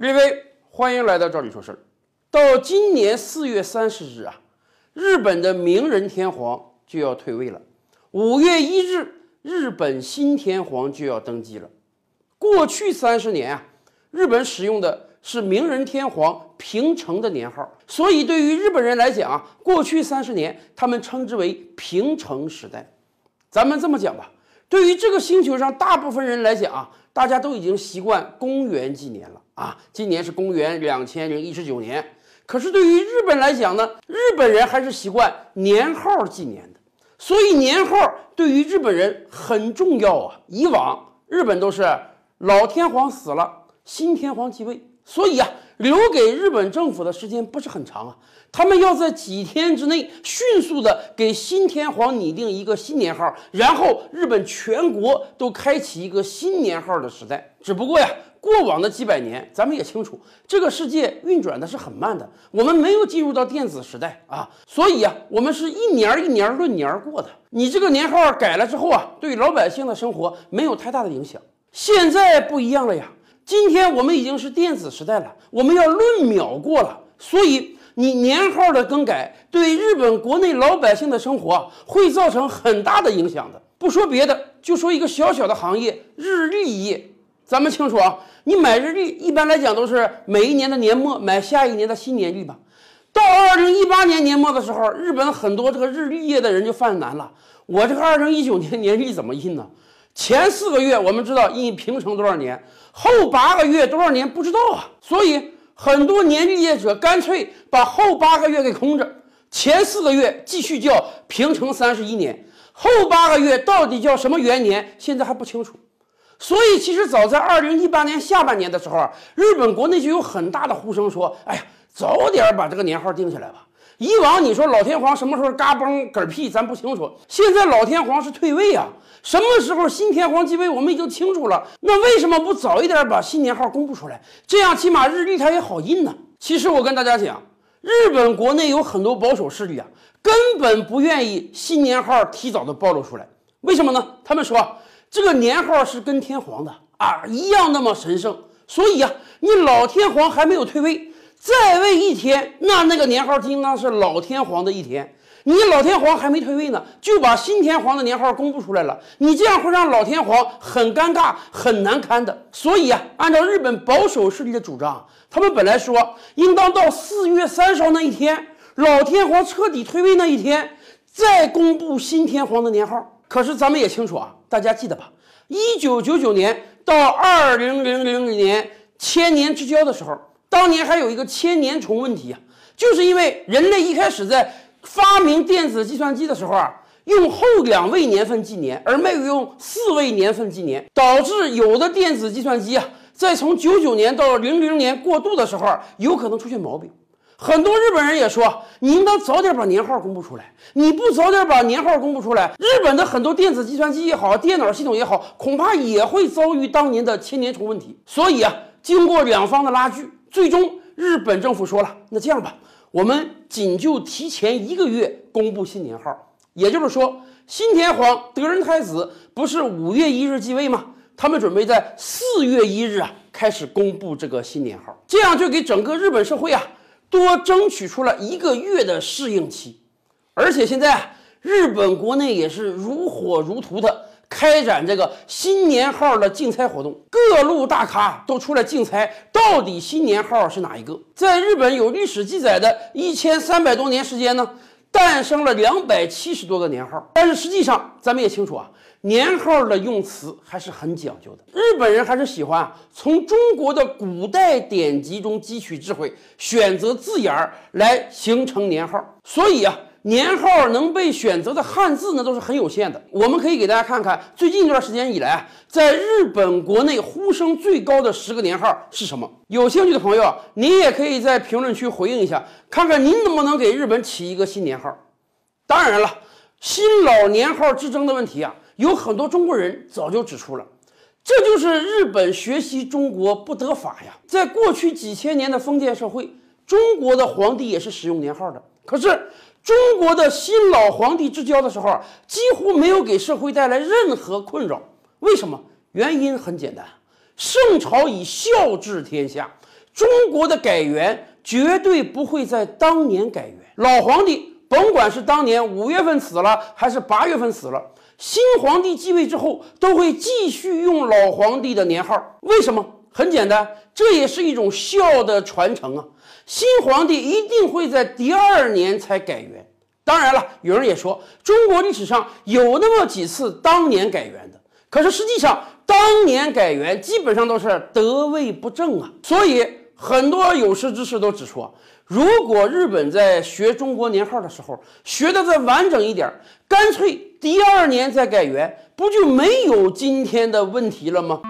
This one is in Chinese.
列位，欢迎来到这里说事儿。到今年四月三十日啊，日本的明仁天皇就要退位了。五月一日，日本新天皇就要登基了。过去三十年啊，日本使用的是明仁天皇平成的年号，所以对于日本人来讲啊，过去三十年他们称之为平成时代。咱们这么讲吧，对于这个星球上大部分人来讲啊，大家都已经习惯公元纪年了啊。今年是公元两千零一十九年，可是对于日本来讲呢，日本人还是习惯年号纪年的，所以年号对于日本人很重要啊。以往日本都是老天皇死了，新天皇继位，所以啊，留给日本政府的时间不是很长啊。他们要在几天之内迅速的给新天皇拟定一个新年号，然后日本全国都开启一个新年号的时代。只不过呀，过往的几百年，咱们也清楚，这个世界运转的是很慢的，我们没有进入到电子时代啊，所以啊，我们是一年一年论年过的。你这个年号改了之后啊，对老百姓的生活没有太大的影响。现在不一样了呀，今天我们已经是电子时代了，我们要论秒过了，所以。你年号的更改对日本国内老百姓的生活会造成很大的影响的。不说别的，就说一个小小的行业——日历业。咱们清楚啊，你买日历一般来讲都是每一年的年末买下一年的新年历吧。到二零一八年年末的时候，日本很多这个日历业的人就犯难了。我这个二零一九年年历怎么印呢？前四个月我们知道印平成多少年，后八个月多少年不知道啊，所以。很多年历业者干脆把后八个月给空着，前四个月继续叫平成三十一年，后八个月到底叫什么元年，现在还不清楚。所以，其实早在二零一八年下半年的时候啊，日本国内就有很大的呼声说：“哎呀，早点把这个年号定下来吧。”以往你说老天皇什么时候嘎嘣嗝屁，咱不清楚。现在老天皇是退位啊，什么时候新天皇继位，我们已经清楚了。那为什么不早一点把新年号公布出来？这样起码日历它也好印呢。其实我跟大家讲，日本国内有很多保守势力啊，根本不愿意新年号提早的暴露出来。为什么呢？他们说这个年号是跟天皇的啊一样那么神圣，所以啊，你老天皇还没有退位。在位一天，那那个年号应当是老天皇的一天。你老天皇还没退位呢，就把新天皇的年号公布出来了，你这样会让老天皇很尴尬、很难堪的。所以啊，按照日本保守势力的主张，他们本来说应当到四月三十号那一天，老天皇彻底退位那一天，再公布新天皇的年号。可是咱们也清楚啊，大家记得吧？一九九九年到二零零零年千年之交的时候。当年还有一个千年虫问题啊，就是因为人类一开始在发明电子计算机的时候啊，用后两位年份纪年，而没有用四位年份纪年，导致有的电子计算机啊，在从九九年到零零年过渡的时候，有可能出现毛病。很多日本人也说，你应当早点把年号公布出来。你不早点把年号公布出来，日本的很多电子计算机也好，电脑系统也好，恐怕也会遭遇当年的千年虫问题。所以啊，经过两方的拉锯。最终，日本政府说了，那这样吧，我们仅就提前一个月公布新年号。也就是说，新天皇德仁太子不是五月一日继位吗？他们准备在四月一日啊开始公布这个新年号，这样就给整个日本社会啊多争取出了一个月的适应期。而且现在日本国内也是如火如荼的。开展这个新年号的竞猜活动，各路大咖都出来竞猜，到底新年号是哪一个？在日本有历史记载的一千三百多年时间呢，诞生了两百七十多个年号。但是实际上，咱们也清楚啊，年号的用词还是很讲究的。日本人还是喜欢，从中国的古代典籍中汲取智慧，选择字眼儿来形成年号。所以啊。年号能被选择的汉字呢，都是很有限的。我们可以给大家看看最近一段时间以来，在日本国内呼声最高的十个年号是什么？有兴趣的朋友，您也可以在评论区回应一下，看看您能不能给日本起一个新年号。当然了，新老年号之争的问题啊，有很多中国人早就指出了，这就是日本学习中国不得法呀。在过去几千年的封建社会，中国的皇帝也是使用年号的，可是。中国的新老皇帝之交的时候，几乎没有给社会带来任何困扰。为什么？原因很简单，圣朝以孝治天下，中国的改元绝对不会在当年改元。老皇帝甭管是当年五月份死了，还是八月份死了，新皇帝继位之后都会继续用老皇帝的年号。为什么？很简单，这也是一种孝的传承啊。新皇帝一定会在第二年才改元。当然了，有人也说，中国历史上有那么几次当年改元的，可是实际上当年改元基本上都是得位不正啊。所以很多有识之士都指出啊，如果日本在学中国年号的时候学的再完整一点，干脆第二年再改元，不就没有今天的问题了吗？